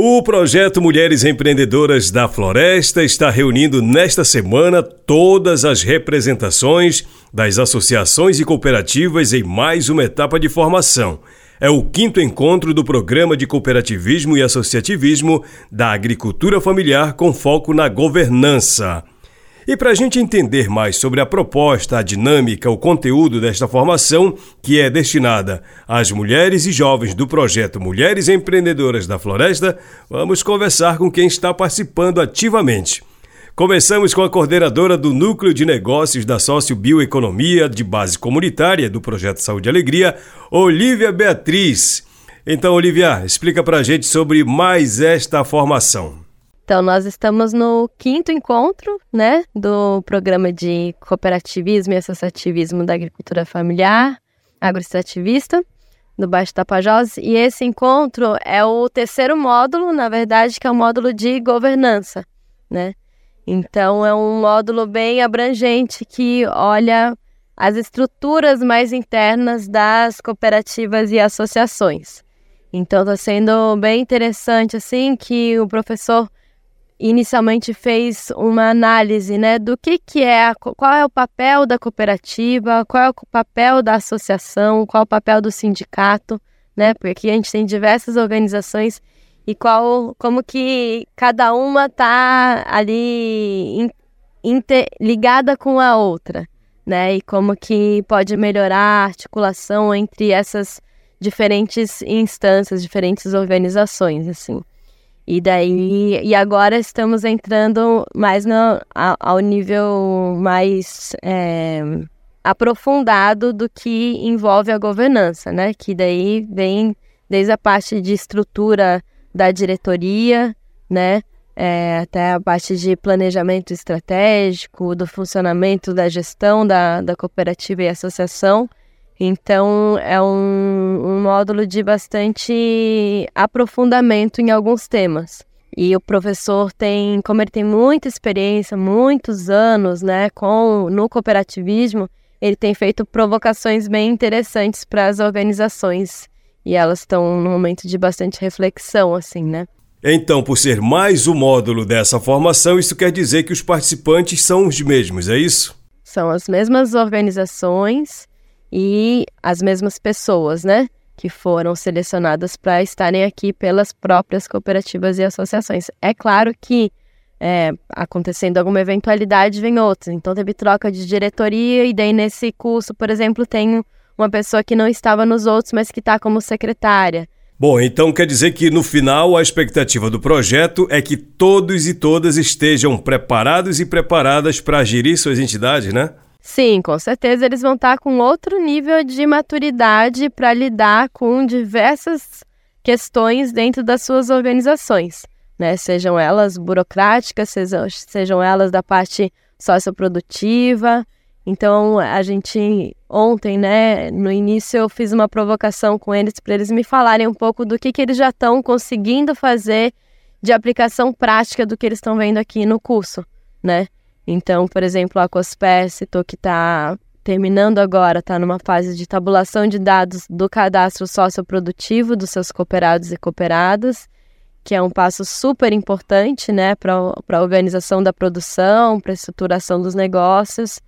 O projeto Mulheres Empreendedoras da Floresta está reunindo nesta semana todas as representações das associações e cooperativas em mais uma etapa de formação. É o quinto encontro do Programa de Cooperativismo e Associativismo da Agricultura Familiar com foco na governança. E para a gente entender mais sobre a proposta, a dinâmica, o conteúdo desta formação, que é destinada às mulheres e jovens do projeto Mulheres Empreendedoras da Floresta, vamos conversar com quem está participando ativamente. Começamos com a coordenadora do Núcleo de Negócios da Sócio Bioeconomia de Base Comunitária do Projeto Saúde e Alegria, Olivia Beatriz. Então, Olivia, explica para a gente sobre mais esta formação. Então, nós estamos no quinto encontro, né, do programa de cooperativismo e associativismo da agricultura familiar, agroextrativista, do Baixo Tapajós, e esse encontro é o terceiro módulo, na verdade, que é o módulo de governança, né? Então, é um módulo bem abrangente que olha as estruturas mais internas das cooperativas e associações. Então, está sendo bem interessante, assim, que o professor inicialmente fez uma análise né, do que, que é, qual é o papel da cooperativa, qual é o papel da associação, qual é o papel do sindicato, né? Porque aqui a gente tem diversas organizações e qual, como que cada uma está ali interligada com a outra, né? E como que pode melhorar a articulação entre essas diferentes instâncias, diferentes organizações, assim. E daí, e agora estamos entrando mais no, ao nível mais é, aprofundado do que envolve a governança, né? Que daí vem desde a parte de estrutura da diretoria, né? É, até a parte de planejamento estratégico, do funcionamento da gestão da, da cooperativa e associação, então, é um, um módulo de bastante aprofundamento em alguns temas. E o professor tem, como ele tem muita experiência, muitos anos, né, com no cooperativismo, ele tem feito provocações bem interessantes para as organizações e elas estão num momento de bastante reflexão, assim, né? Então, por ser mais um módulo dessa formação, isso quer dizer que os participantes são os mesmos, é isso? São as mesmas organizações e as mesmas pessoas, né? Que foram selecionadas para estarem aqui pelas próprias cooperativas e associações. É claro que é, acontecendo alguma eventualidade, vem outras. Então, teve troca de diretoria, e daí nesse curso, por exemplo, tem uma pessoa que não estava nos outros, mas que está como secretária. Bom, então quer dizer que no final a expectativa do projeto é que todos e todas estejam preparados e preparadas para gerir suas entidades, né? Sim, com certeza eles vão estar com outro nível de maturidade para lidar com diversas questões dentro das suas organizações, né? Sejam elas burocráticas, sejam, sejam elas da parte socioprodutiva. Então, a gente ontem, né, no início eu fiz uma provocação com eles para eles me falarem um pouco do que, que eles já estão conseguindo fazer de aplicação prática do que eles estão vendo aqui no curso, né? Então, por exemplo, a COSPER citou que está terminando agora, está numa fase de tabulação de dados do cadastro socioprodutivo dos seus cooperados e cooperadas, que é um passo super importante né, para a organização da produção, para a estruturação dos negócios.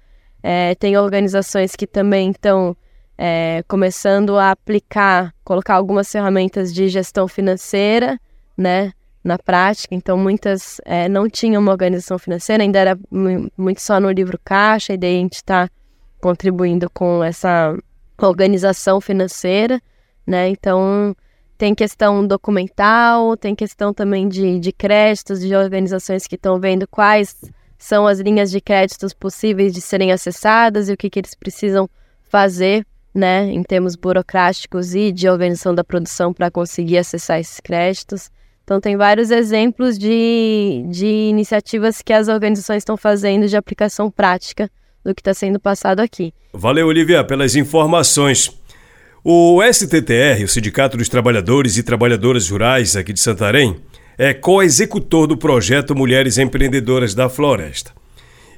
É, tem organizações que também estão é, começando a aplicar, colocar algumas ferramentas de gestão financeira, né? Na prática, então muitas é, não tinham uma organização financeira, ainda era muito só no livro caixa, e daí a gente está contribuindo com essa organização financeira, né? Então tem questão documental, tem questão também de, de créditos, de organizações que estão vendo quais são as linhas de créditos possíveis de serem acessadas e o que, que eles precisam fazer, né, em termos burocráticos e de organização da produção para conseguir acessar esses créditos. Então, tem vários exemplos de, de iniciativas que as organizações estão fazendo de aplicação prática do que está sendo passado aqui. Valeu, Olivia, pelas informações. O STTR, o Sindicato dos Trabalhadores e Trabalhadoras Rurais aqui de Santarém, é co-executor do projeto Mulheres Empreendedoras da Floresta.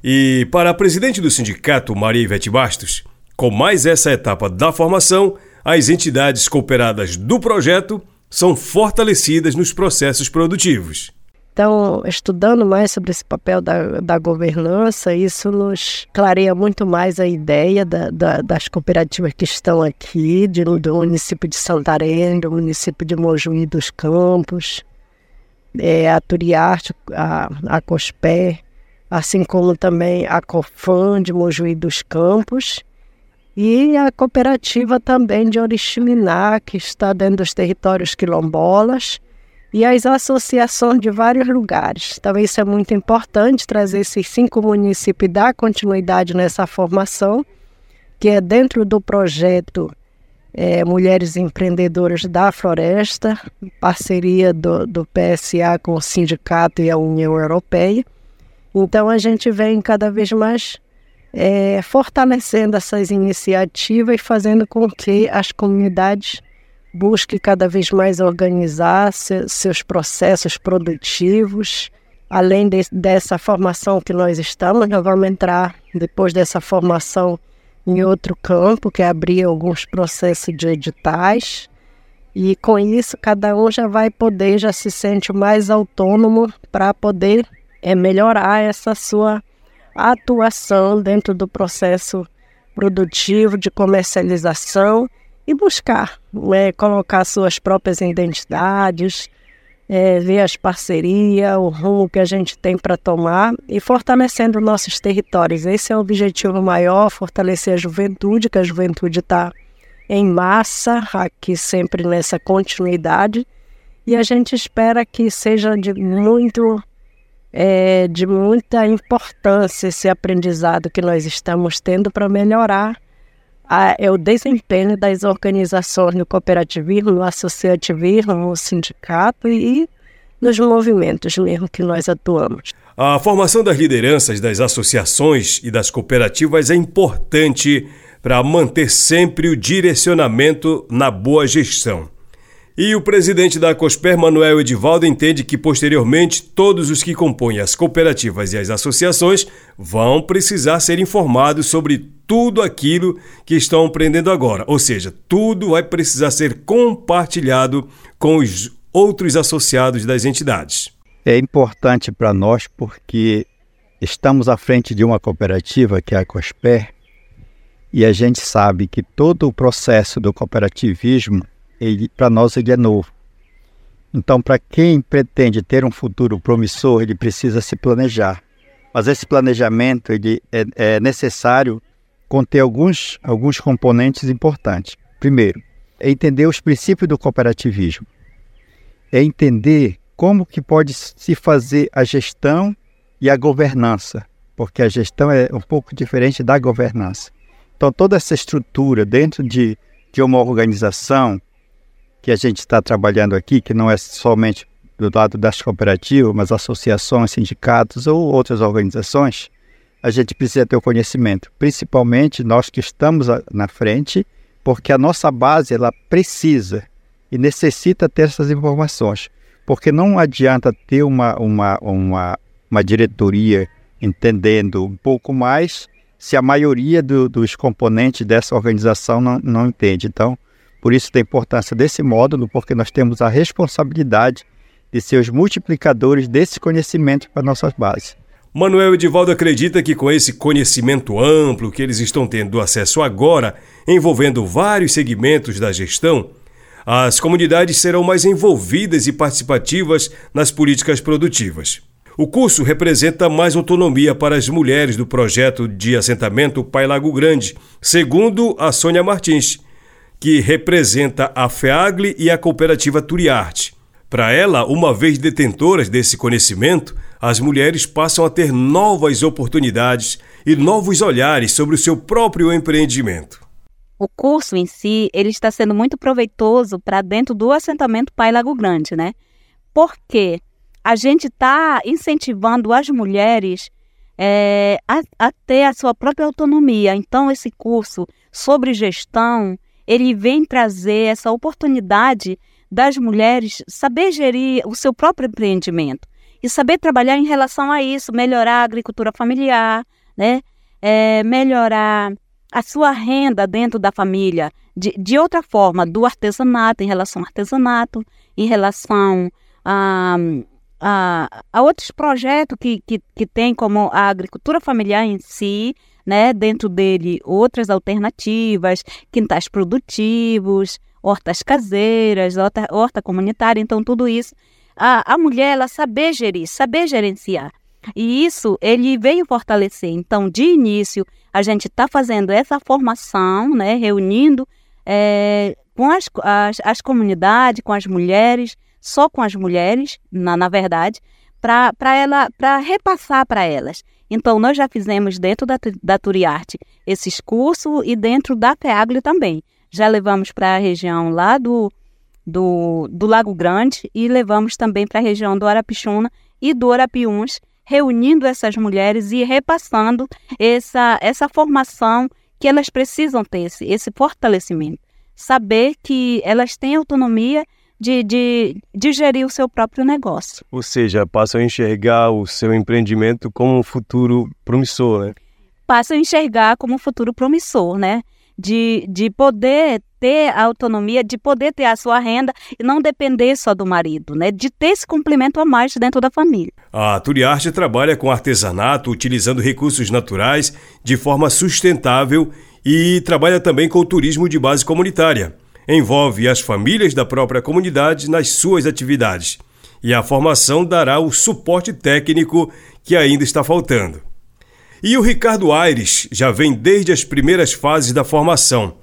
E para a presidente do sindicato, Maria Ivete Bastos, com mais essa etapa da formação, as entidades cooperadas do projeto são fortalecidas nos processos produtivos. Então, estudando mais sobre esse papel da, da governança, isso nos clareia muito mais a ideia da, da, das cooperativas que estão aqui, de, do município de Santarém, do município de Mojuí dos Campos, é, a Turiarte, a, a Cospé, assim como também a Cofan de Mojuí dos Campos, e a cooperativa também de Oriximiná, que está dentro dos territórios quilombolas, e as associações de vários lugares. Então, isso é muito importante, trazer esses cinco municípios e dar continuidade nessa formação, que é dentro do projeto é, Mulheres Empreendedoras da Floresta, parceria do, do PSA com o sindicato e a União Europeia. Então, a gente vem cada vez mais é, fortalecendo essas iniciativas e fazendo com que as comunidades busque cada vez mais organizar se, seus processos produtivos. Além de, dessa formação que nós estamos, nós vamos entrar depois dessa formação em outro campo, que é abrir alguns processos de editais. E com isso, cada um já vai poder, já se sente mais autônomo para poder é, melhorar essa sua atuação dentro do processo produtivo de comercialização e buscar é, colocar suas próprias identidades, é, ver as parcerias, o rumo que a gente tem para tomar e fortalecendo nossos territórios. Esse é o objetivo maior, fortalecer a juventude, que a juventude está em massa, aqui sempre nessa continuidade, e a gente espera que seja de muito é, de muita importância esse aprendizado que nós estamos tendo para melhorar a, é o desempenho das organizações no cooperativismo, no associativismo, no sindicato e nos movimentos mesmo que nós atuamos. A formação das lideranças das associações e das cooperativas é importante para manter sempre o direcionamento na boa gestão. E o presidente da COSPER, Manuel Edivaldo, entende que posteriormente todos os que compõem as cooperativas e as associações vão precisar ser informados sobre tudo aquilo que estão aprendendo agora. Ou seja, tudo vai precisar ser compartilhado com os outros associados das entidades. É importante para nós porque estamos à frente de uma cooperativa que é a COSPER e a gente sabe que todo o processo do cooperativismo para nós ele é novo. Então, para quem pretende ter um futuro promissor, ele precisa se planejar. Mas esse planejamento ele é, é necessário conter alguns, alguns componentes importantes. Primeiro, é entender os princípios do cooperativismo. É entender como que pode se fazer a gestão e a governança, porque a gestão é um pouco diferente da governança. Então, toda essa estrutura dentro de, de uma organização, que a gente está trabalhando aqui, que não é somente do lado das cooperativas, mas associações, sindicatos ou outras organizações, a gente precisa ter o conhecimento, principalmente nós que estamos na frente, porque a nossa base ela precisa e necessita ter essas informações, porque não adianta ter uma, uma, uma, uma diretoria entendendo um pouco mais se a maioria do, dos componentes dessa organização não, não entende. Então, por isso da importância desse módulo, porque nós temos a responsabilidade de ser os multiplicadores desse conhecimento para nossas bases. Manuel Edivaldo acredita que com esse conhecimento amplo que eles estão tendo acesso agora, envolvendo vários segmentos da gestão, as comunidades serão mais envolvidas e participativas nas políticas produtivas. O curso representa mais autonomia para as mulheres do projeto de assentamento Pai Lago Grande, segundo a Sônia Martins que representa a FEAGLE e a cooperativa Turiarte. Para ela, uma vez detentoras desse conhecimento, as mulheres passam a ter novas oportunidades e novos olhares sobre o seu próprio empreendimento. O curso em si, ele está sendo muito proveitoso para dentro do assentamento Pai Lago Grande, né? Porque a gente está incentivando as mulheres é, a, a ter a sua própria autonomia. Então, esse curso sobre gestão, ele vem trazer essa oportunidade das mulheres saber gerir o seu próprio empreendimento e saber trabalhar em relação a isso, melhorar a agricultura familiar, né? É, melhorar a sua renda dentro da família de, de outra forma, do artesanato, em relação ao artesanato, em relação a, a, a outros projetos que, que, que tem como a agricultura familiar em si, né, dentro dele outras alternativas, quintais produtivos, hortas caseiras, horta, horta comunitária, então tudo isso. A, a mulher, ela saber gerir, saber gerenciar. E isso ele veio fortalecer. Então, de início, a gente está fazendo essa formação, né, reunindo é, com as, as, as, comunidades, com as mulheres, só com as mulheres, na, na verdade, para ela para repassar para elas. Então, nós já fizemos dentro da, da Turiarte esses cursos e dentro da FEAGLE também. Já levamos para a região lá do, do, do Lago Grande e levamos também para a região do Arapixuna e do Arapiuns, reunindo essas mulheres e repassando essa, essa formação que elas precisam ter, esse, esse fortalecimento. Saber que elas têm autonomia de, de, de gerir o seu próprio negócio. Ou seja, passam a enxergar o seu empreendimento como um futuro promissor, né? Passam a enxergar como um futuro promissor, né? De, de poder ter a autonomia, de poder ter a sua renda e não depender só do marido, né? De ter esse complemento a mais dentro da família. A Turiarte trabalha com artesanato, utilizando recursos naturais de forma sustentável e trabalha também com o turismo de base comunitária envolve as famílias da própria comunidade nas suas atividades. E a formação dará o suporte técnico que ainda está faltando. E o Ricardo Aires já vem desde as primeiras fases da formação.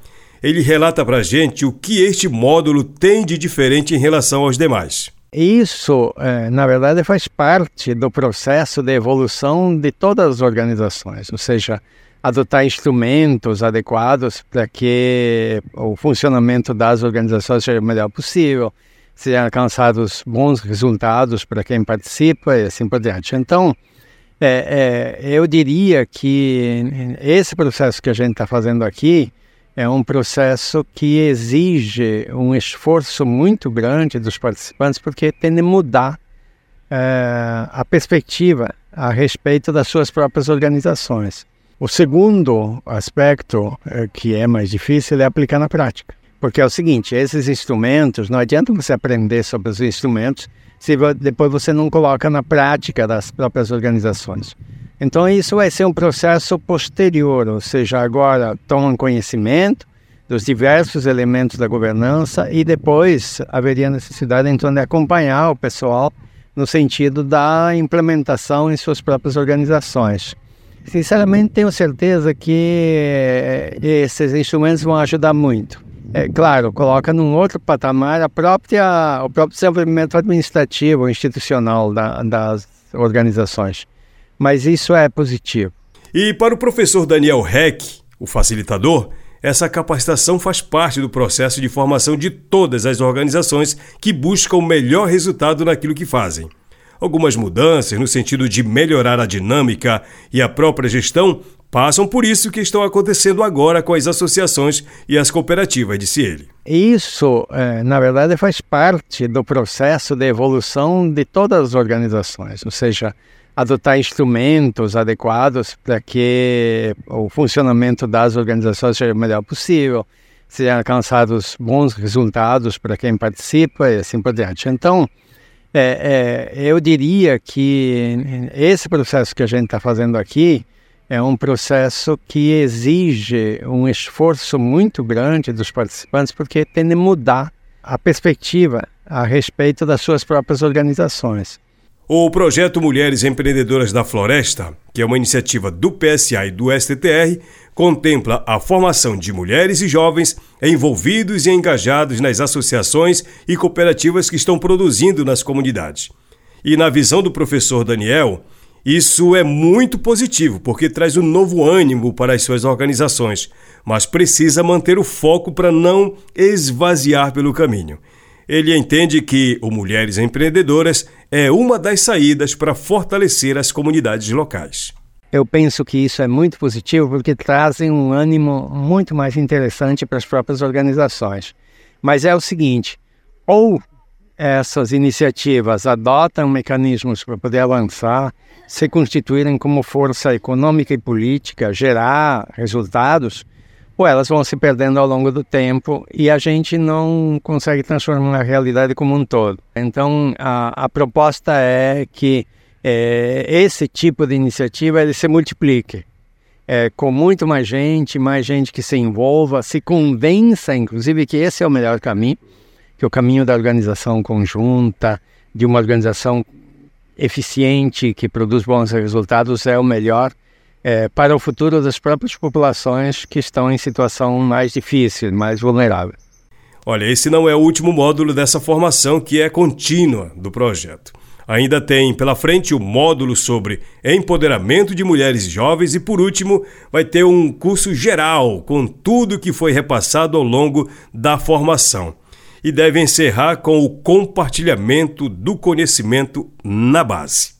Ele relata para gente o que este módulo tem de diferente em relação aos demais. Isso, é, na verdade, faz parte do processo de evolução de todas as organizações, ou seja, adotar instrumentos adequados para que o funcionamento das organizações seja o melhor possível, sejam alcançados bons resultados para quem participa e assim por diante. Então, é, é, eu diria que esse processo que a gente está fazendo aqui é um processo que exige um esforço muito grande dos participantes, porque tem de mudar é, a perspectiva a respeito das suas próprias organizações. O segundo aspecto eh, que é mais difícil é aplicar na prática. Porque é o seguinte, esses instrumentos, não adianta você aprender sobre os instrumentos se depois você não coloca na prática das próprias organizações. Então isso vai ser um processo posterior, ou seja, agora tomam conhecimento dos diversos elementos da governança e depois haveria necessidade então de acompanhar o pessoal no sentido da implementação em suas próprias organizações. Sinceramente, tenho certeza que eh, esses instrumentos vão ajudar muito. É claro, coloca num outro patamar a própria, o próprio desenvolvimento administrativo, institucional da, das organizações. Mas isso é positivo. E para o professor Daniel Heck, o facilitador, essa capacitação faz parte do processo de formação de todas as organizações que buscam o melhor resultado naquilo que fazem. Algumas mudanças no sentido de melhorar a dinâmica e a própria gestão passam por isso que estão acontecendo agora com as associações e as cooperativas, disse ele. Isso, é, na verdade, faz parte do processo de evolução de todas as organizações, ou seja, adotar instrumentos adequados para que o funcionamento das organizações seja o melhor possível, sejam alcançados bons resultados para quem participa e assim por diante. Então, é, é, eu diria que esse processo que a gente está fazendo aqui é um processo que exige um esforço muito grande dos participantes, porque tem de mudar a perspectiva a respeito das suas próprias organizações. O projeto Mulheres Empreendedoras da Floresta, que é uma iniciativa do PSA e do STTR, contempla a formação de mulheres e jovens envolvidos e engajados nas associações e cooperativas que estão produzindo nas comunidades. E na visão do professor Daniel, isso é muito positivo, porque traz um novo ânimo para as suas organizações, mas precisa manter o foco para não esvaziar pelo caminho. Ele entende que o Mulheres Empreendedoras é uma das saídas para fortalecer as comunidades locais. Eu penso que isso é muito positivo porque trazem um ânimo muito mais interessante para as próprias organizações. Mas é o seguinte: ou essas iniciativas adotam mecanismos para poder avançar, se constituírem como força econômica e política, gerar resultados, ou elas vão se perdendo ao longo do tempo e a gente não consegue transformar a realidade como um todo. Então, a, a proposta é que é, esse tipo de iniciativa ele se multiplique. É, com muito mais gente, mais gente que se envolva, se convença, inclusive, que esse é o melhor caminho, que o caminho da organização conjunta, de uma organização eficiente, que produz bons resultados, é o melhor é, para o futuro das próprias populações que estão em situação mais difícil, mais vulnerável. Olha, esse não é o último módulo dessa formação que é contínua do projeto. Ainda tem pela frente o módulo sobre empoderamento de mulheres jovens e, por último, vai ter um curso geral com tudo que foi repassado ao longo da formação. E deve encerrar com o compartilhamento do conhecimento na base.